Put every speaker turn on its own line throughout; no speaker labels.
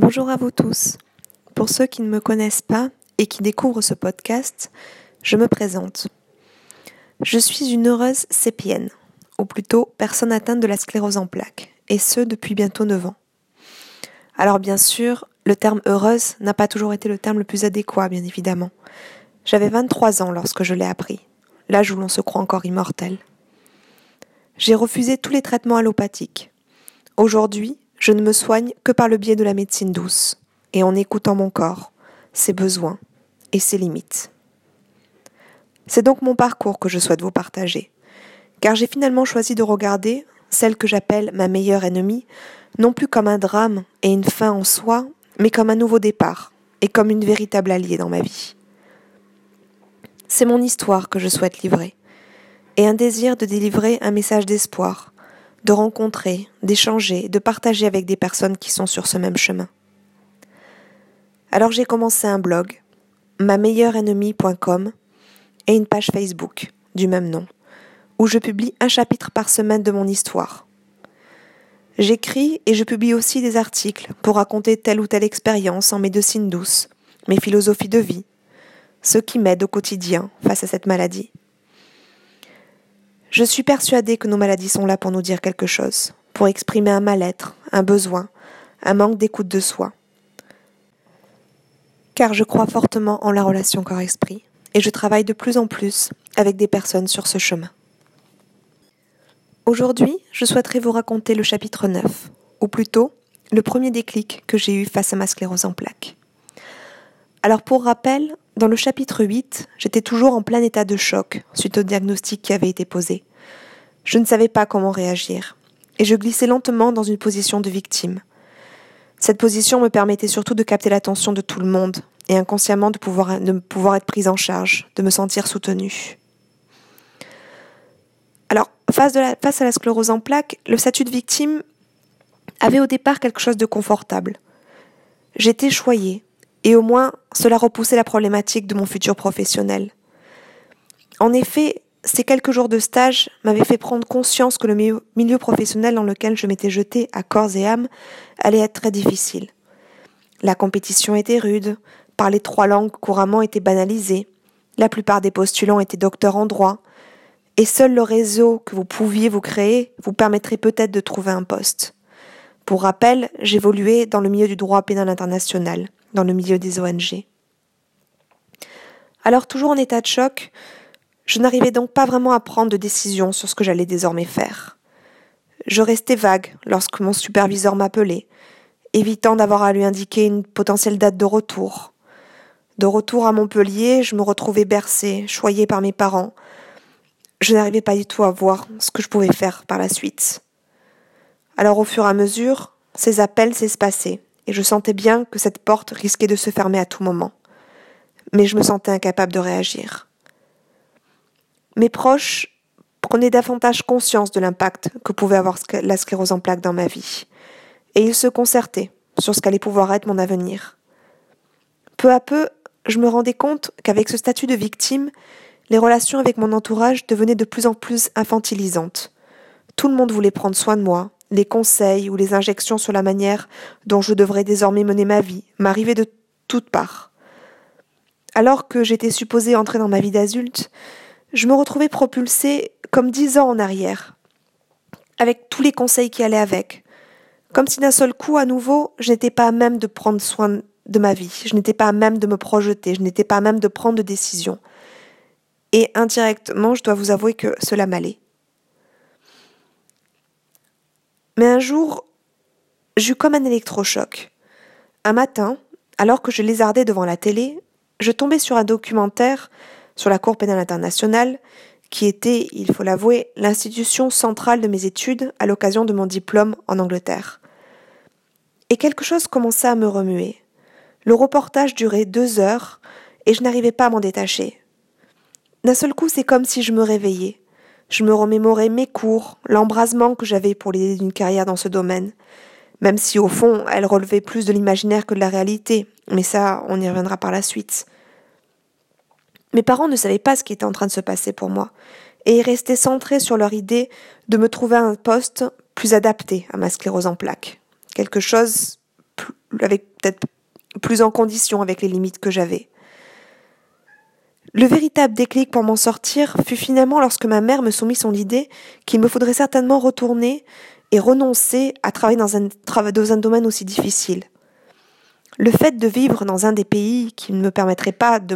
Bonjour à vous tous. Pour ceux qui ne me connaissent pas et qui découvrent ce podcast, je me présente. Je suis une heureuse sépienne, ou plutôt personne atteinte de la sclérose en plaques, et ce depuis bientôt 9 ans. Alors bien sûr, le terme heureuse n'a pas toujours été le terme le plus adéquat, bien évidemment. J'avais 23 ans lorsque je l'ai appris, l'âge où l'on se croit encore immortel. J'ai refusé tous les traitements allopathiques. Aujourd'hui, je ne me soigne que par le biais de la médecine douce, et en écoutant mon corps, ses besoins et ses limites. C'est donc mon parcours que je souhaite vous partager, car j'ai finalement choisi de regarder celle que j'appelle ma meilleure ennemie, non plus comme un drame et une fin en soi, mais comme un nouveau départ, et comme une véritable alliée dans ma vie. C'est mon histoire que je souhaite livrer, et un désir de délivrer un message d'espoir, de rencontrer, d'échanger, de partager avec des personnes qui sont sur ce même chemin. Alors j'ai commencé un blog, ma meilleure ennemie.com, et une page Facebook du même nom, où je publie un chapitre par semaine de mon histoire. J'écris et je publie aussi des articles pour raconter telle ou telle expérience en médecine douce, mes philosophies de vie, ce qui m'aide au quotidien face à cette maladie. Je suis persuadée que nos maladies sont là pour nous dire quelque chose, pour exprimer un mal-être, un besoin, un manque d'écoute de soi. Car je crois fortement en la relation corps-esprit, et je travaille de plus en plus avec des personnes sur ce chemin. Aujourd'hui, je souhaiterais vous raconter le chapitre 9, ou plutôt le premier déclic que j'ai eu face à ma sclérose en plaques. Alors pour rappel, dans le chapitre 8, j'étais toujours en plein état de choc suite au diagnostic qui avait été posé. Je ne savais pas comment réagir, et je glissais lentement dans une position de victime. Cette position me permettait surtout de capter l'attention de tout le monde, et inconsciemment de pouvoir, être prise en charge, de me sentir soutenue. Alors, face à la sclérose en plaques, le statut de victime avait au départ quelque chose de confortable. J'étais choyée, et au moins cela repoussait la problématique de mon futur professionnel. En effet, ces quelques jours de stage m'avaient fait prendre conscience que le milieu professionnel dans lequel je m'étais jetée à corps et âme allait être très difficile. La compétition était rude, parler trois langues couramment était banalisé, la plupart des postulants étaient docteurs en droit, et seul le réseau que vous pouviez vous créer vous permettrait peut-être de trouver un poste. Pour rappel, j'évoluais dans le milieu du droit pénal international dans le milieu des ONG. Alors, toujours en état de choc, je n'arrivais donc pas vraiment à prendre de décision sur ce que j'allais désormais faire. Je restais vague lorsque mon superviseur m'appelait, évitant d'avoir à lui indiquer une potentielle date de retour. De retour à Montpellier, je me retrouvais bercée, choyée par mes parents. Je n'arrivais pas du tout à voir ce que je pouvais faire par la suite. Alors au fur et à mesure, ces appels s'espaçaient et je sentais bien que cette porte risquait de se fermer à tout moment. Mais je me sentais incapable de réagir. Mes proches prenaient davantage conscience de l'impact que pouvait avoir la sclérose en plaques dans ma vie, et ils se concertaient sur ce qu'allait pouvoir être mon avenir. Peu à peu, je me rendais compte qu'avec ce statut de victime, les relations avec mon entourage devenaient de plus en plus infantilisantes. Tout le monde voulait prendre soin de moi, les conseils ou les injections sur la manière dont je devrais désormais mener ma vie m'arrivaient de toutes parts. Alors que j'étais supposée entrer dans ma vie d'adulte, je me retrouvais propulsée comme dix ans en arrière, avec tous les conseils qui allaient avec, comme si d'un seul coup, à nouveau, je n'étais pas à même de prendre soin de ma vie, je n'étais pas à même de me projeter, je n'étais pas à même de prendre de décisions. Et indirectement, je dois vous avouer que cela m'allait. Mais un jour, j'eus comme un électrochoc. Un matin, alors que je lézardais devant la télé, je tombais sur un documentaire sur la Cour pénale internationale, qui était, il faut l'avouer, l'institution centrale de mes études à l'occasion de mon diplôme en Angleterre. Et quelque chose commença à me remuer. Le reportage durait deux heures, et je n'arrivais pas à m'en détacher. D'un seul coup, c'est comme si je me réveillais. Je me remémorais mes cours, l'embrasement que j'avais pour l'idée d'une carrière dans ce domaine, même si au fond elle relevait plus de l'imaginaire que de la réalité, mais ça on y reviendra par la suite. Mes parents ne savaient pas ce qui était en train de se passer pour moi, et ils restaient centrés sur leur idée de me trouver un poste plus adapté à ma sclérose en plaques, quelque chose avec peut-être plus en condition avec les limites que j'avais. Le véritable déclic pour m'en sortir fut finalement lorsque ma mère me soumit son idée qu'il me faudrait certainement retourner et renoncer à travailler dans un, domaine aussi difficile. Le fait de vivre dans un des pays qui ne me permettrait pas de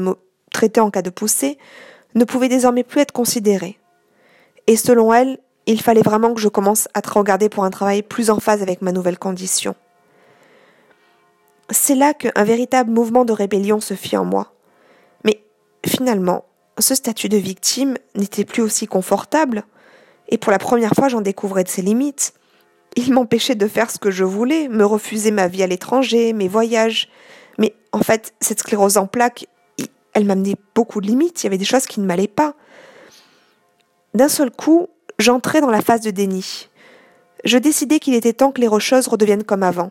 me traiter en cas de poussée ne pouvait désormais plus être considéré. Et selon elle, il fallait vraiment que je commence à te regarder pour un travail plus en phase avec ma nouvelle condition. C'est là qu'un véritable mouvement de rébellion se fit en moi. Mais finalement, ce statut de victime n'était plus aussi confortable, et pour la première fois j'en découvrais de ses limites. Il m'empêchait de faire ce que je voulais, me refuser ma vie à l'étranger, mes voyages. Mais en fait, cette sclérose en plaques, elle m'amenait beaucoup de limites, il y avait des choses qui ne m'allaient pas. D'un seul coup, j'entrais dans la phase de déni. Je décidai qu'il était temps que les rocheuses redeviennent comme avant.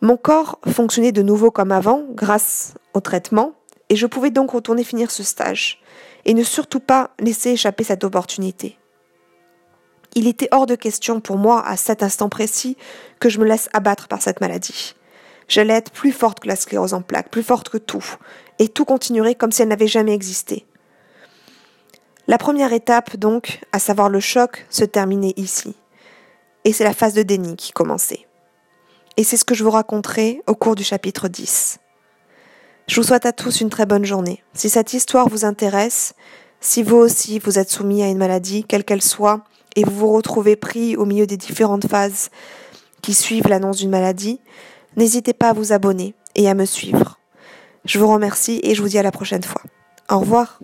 Mon corps fonctionnait de nouveau comme avant grâce au traitement, et je pouvais donc retourner finir ce stage, et ne surtout pas laisser échapper cette opportunité. Il était hors de question pour moi, à cet instant précis, que je me laisse abattre par cette maladie. J'allais être plus forte que la sclérose en plaques, plus forte que tout, et tout continuerait comme si elle n'avait jamais existé. La première étape, donc, à savoir le choc, se terminait ici. Et c'est la phase de déni qui commençait. Et c'est ce que je vous raconterai au cours du chapitre 10. Je vous souhaite à tous une très bonne journée. Si cette histoire vous intéresse, si vous aussi vous êtes soumis à une maladie, quelle qu'elle soit, et vous vous retrouvez pris au milieu des différentes phases qui suivent l'annonce d'une maladie, n'hésitez pas à vous abonner et à me suivre. Je vous remercie et je vous dis à la prochaine fois. Au revoir.